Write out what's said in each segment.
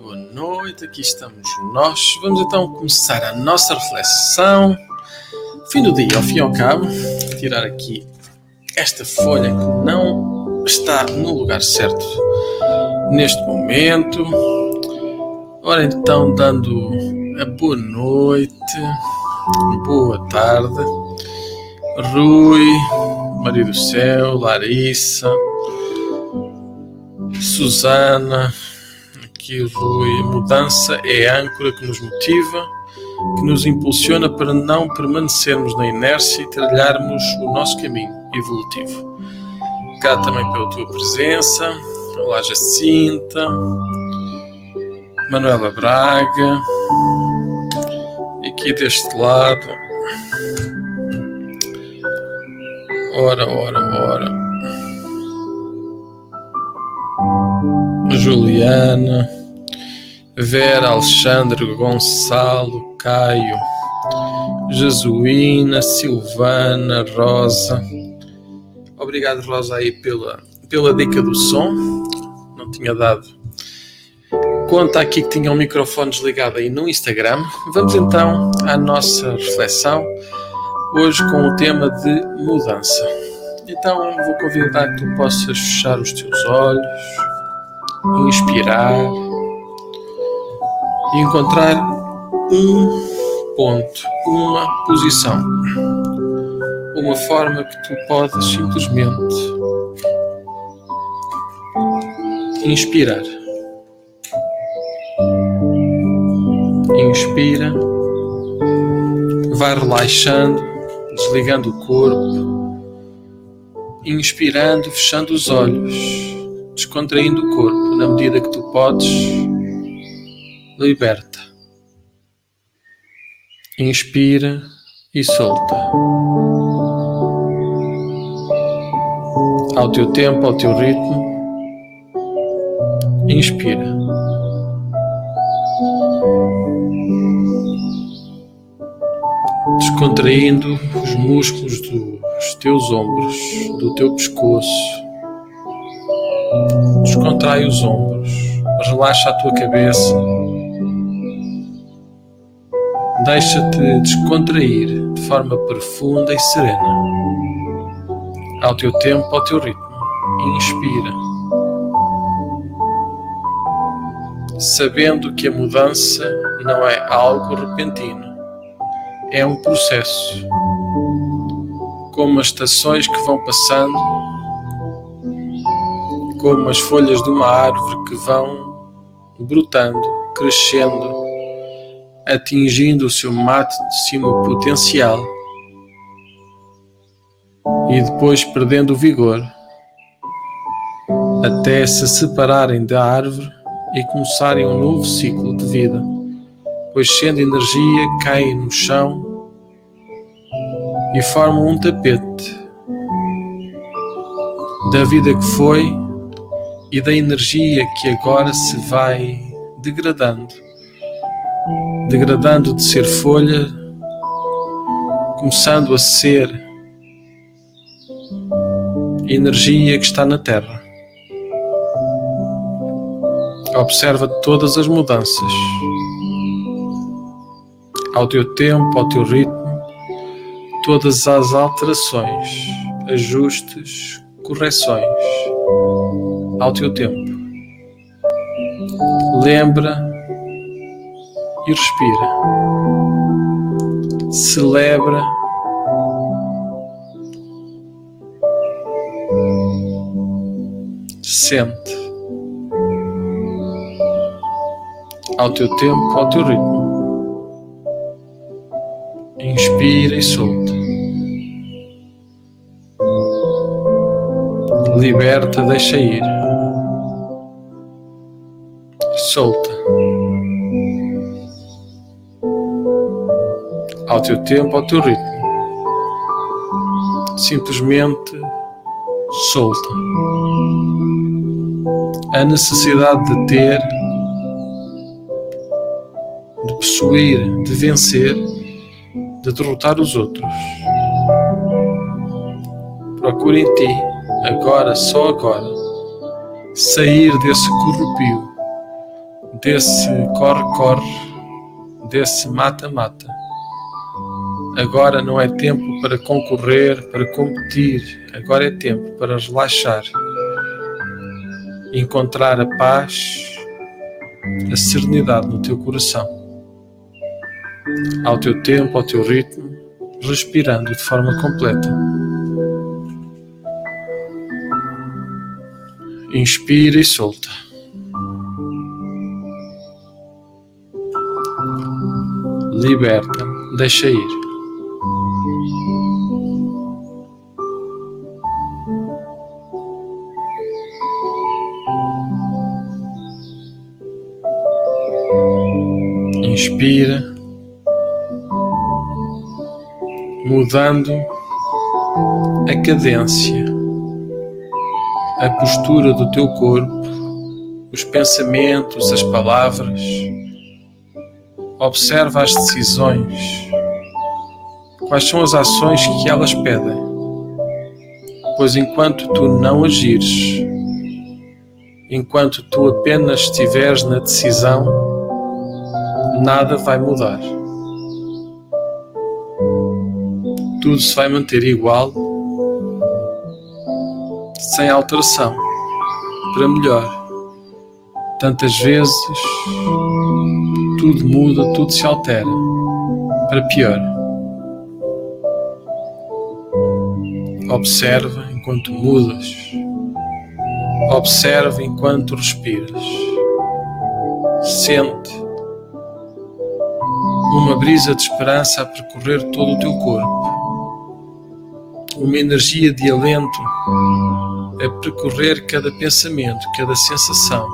boa noite. Aqui estamos nós. Vamos então começar a nossa reflexão. Fim do dia, ao fim e ao cabo, tirar aqui esta folha que não está no lugar certo neste momento. Ora então, dando a boa noite, boa tarde, Rui, Maria do Céu, Larissa, Susana, Rui, a mudança é a âncora que nos motiva, que nos impulsiona para não permanecermos na inércia e trilharmos o nosso caminho evolutivo. Cá também pela tua presença, olá Jacinta, Manuela Braga, e aqui deste lado, ora, ora, ora. Juliana, Vera, Alexandre, Gonçalo, Caio, Jesuína, Silvana, Rosa. Obrigado, Rosa, aí pela, pela dica do som. Não tinha dado conta aqui que tinha um microfone desligado aí no Instagram. Vamos então à nossa reflexão, hoje com o tema de mudança. Então vou convidar que tu possas fechar os teus olhos inspirar e encontrar um ponto, uma posição, uma forma que tu podes simplesmente inspirar. Inspira, vai relaxando, desligando o corpo, inspirando, fechando os olhos descontraindo o corpo na medida que tu podes, liberta. Inspira e solta. Ao teu tempo, ao teu ritmo. Inspira. Descontraindo os músculos dos teus ombros, do teu pescoço Descontrai os ombros, relaxa a tua cabeça. Deixa-te descontrair de forma profunda e serena. Ao teu tempo, ao teu ritmo. Inspira. Sabendo que a mudança não é algo repentino, é um processo. Como as estações que vão passando como as folhas de uma árvore que vão brotando, crescendo, atingindo o seu máximo potencial e depois perdendo o vigor, até se separarem da árvore e começarem um novo ciclo de vida, pois sendo energia caem no chão e formam um tapete da vida que foi e da energia que agora se vai degradando, degradando de ser folha, começando a ser energia que está na Terra. Observa todas as mudanças, ao teu tempo, ao teu ritmo, todas as alterações, ajustes, correções ao teu tempo. Lembra e respira. Celebra. Sente. Ao teu tempo, ao teu ritmo. Inspira e solta. Liberta, deixa ir solta. Ao teu tempo, ao teu ritmo. Simplesmente solta. A necessidade de ter, de possuir, de vencer, de derrotar os outros. Procura em ti, agora, só agora, sair desse corrupio desse corre-corre, desse mata-mata. Agora não é tempo para concorrer, para competir, agora é tempo para relaxar, encontrar a paz, a serenidade no teu coração, ao teu tempo, ao teu ritmo, respirando de forma completa. Inspira e solta. Liberta, deixa ir. Inspira, mudando a cadência, a postura do teu corpo, os pensamentos, as palavras. Observa as decisões. Quais são as ações que elas pedem? Pois enquanto tu não agires, enquanto tu apenas estiveres na decisão, nada vai mudar. Tudo se vai manter igual, sem alteração, para melhor. Tantas vezes tudo muda, tudo se altera, para pior. Observa enquanto mudas. Observa enquanto respiras. Sente uma brisa de esperança a percorrer todo o teu corpo, uma energia de alento a percorrer cada pensamento, cada sensação,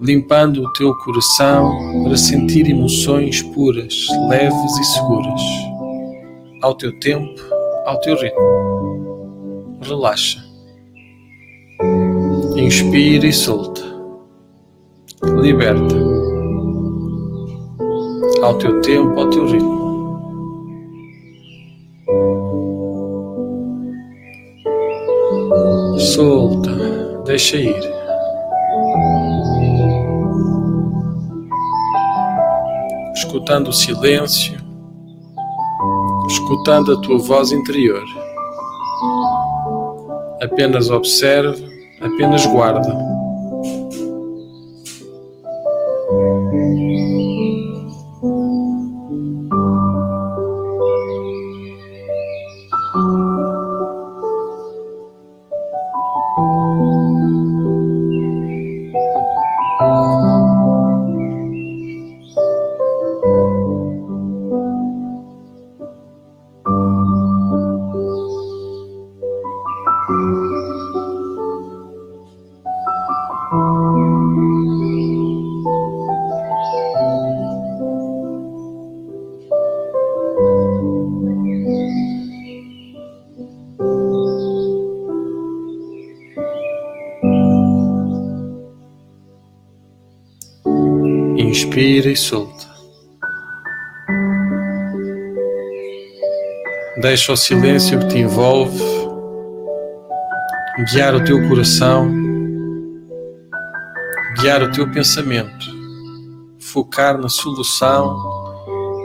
limpando o teu coração para sentir emoções puras, leves e seguras, ao teu tempo, ao teu ritmo. Relaxa. Inspira e solta. Liberta ao teu tempo, ao teu ritmo. Solta, deixa ir. Escutando o silêncio, escutando a tua voz interior. Apenas observa, apenas guarda. Inspira e solta. Deixa o silêncio que te envolve guiar o teu coração, guiar o teu pensamento, focar na solução,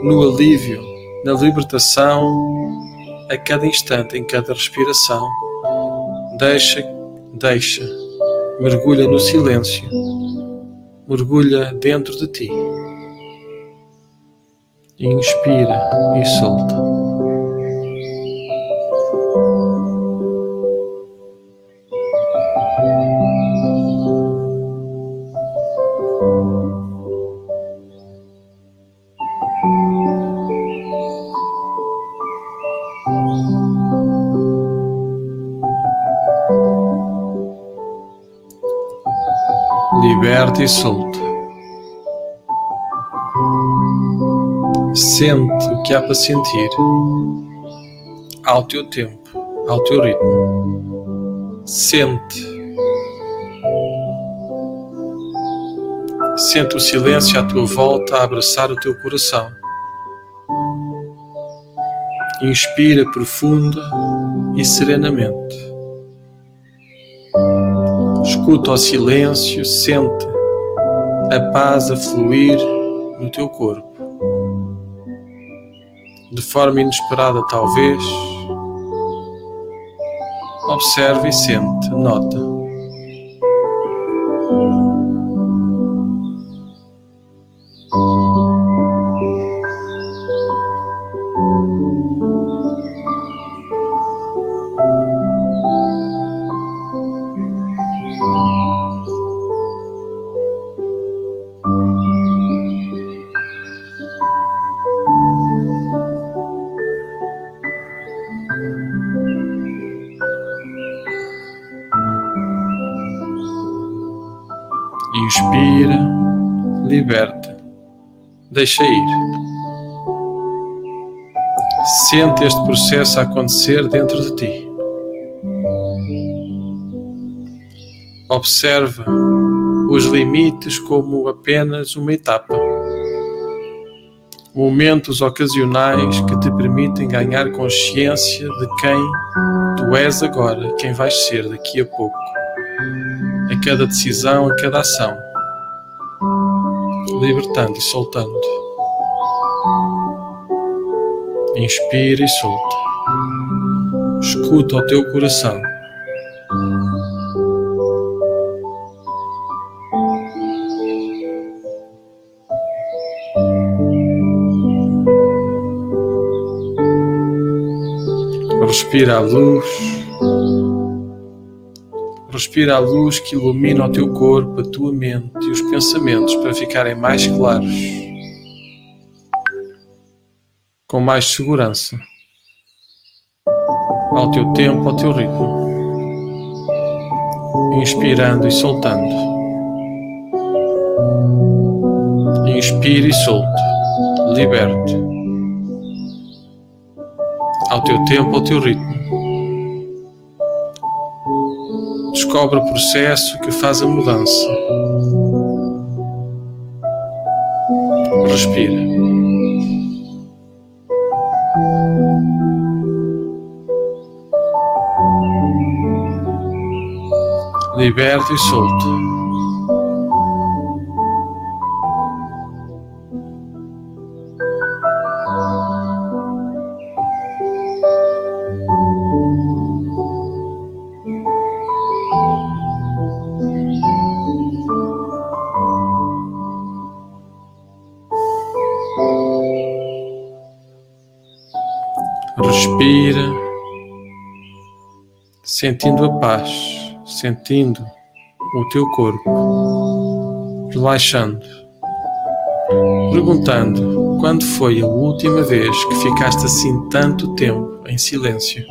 no alívio, na libertação a cada instante, em cada respiração. Deixa, deixa, mergulha no silêncio mergulha dentro de ti. Inspira e solta. Liberta e solta. Sente o que há para sentir ao teu tempo, ao teu ritmo. Sente. Sente o silêncio à tua volta a abraçar o teu coração. Inspira profunda e serenamente. Escuta o silêncio, sente a paz a fluir no teu corpo. De forma inesperada, talvez, observe e sente, nota. Liberta, deixa ir. Sente este processo a acontecer dentro de ti. Observa os limites como apenas uma etapa. Momentos ocasionais que te permitem ganhar consciência de quem tu és agora, quem vais ser daqui a pouco a cada decisão, a cada ação, libertando e soltando. Inspira e solta. Escuta o teu coração. Respira a luz Respira a luz que ilumina o teu corpo, a tua mente os pensamentos para ficarem mais claros, com mais segurança, ao teu tempo, ao teu ritmo, inspirando e soltando. Inspire e solte, liberte, ao teu tempo, ao teu ritmo. descobre o processo que faz a mudança. Respira. Liberta e solta. Sentindo a paz, sentindo o teu corpo, relaxando, perguntando quando foi a última vez que ficaste assim tanto tempo em silêncio.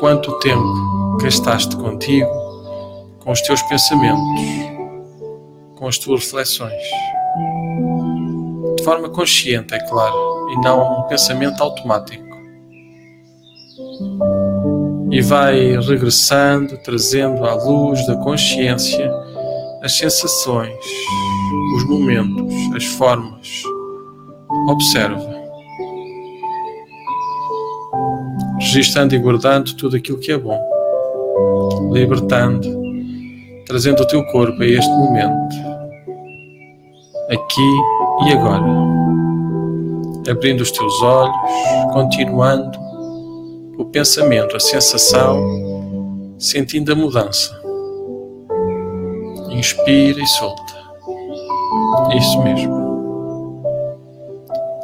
Quanto tempo gastaste contigo, com os teus pensamentos, com as tuas reflexões forma consciente, é claro, e não um pensamento automático. E vai regressando, trazendo à luz da consciência as sensações, os momentos, as formas. Observa. Registando e guardando tudo aquilo que é bom. Libertando, trazendo o teu corpo a este momento. Aqui e agora, abrindo os teus olhos, continuando pensamento, a sensação, sentindo a mudança. Inspira e solta. Isso mesmo.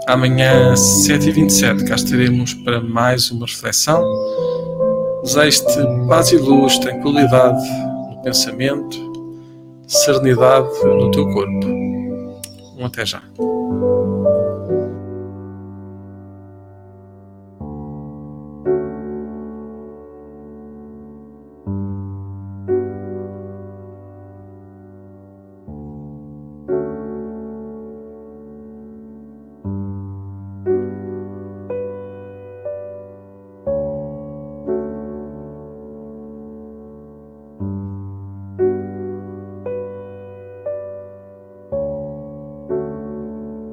Amanhã, 7h27, cá estaremos para mais uma reflexão. Desejo-te paz e luz, tranquilidade no pensamento, serenidade no teu corpo. Um até já.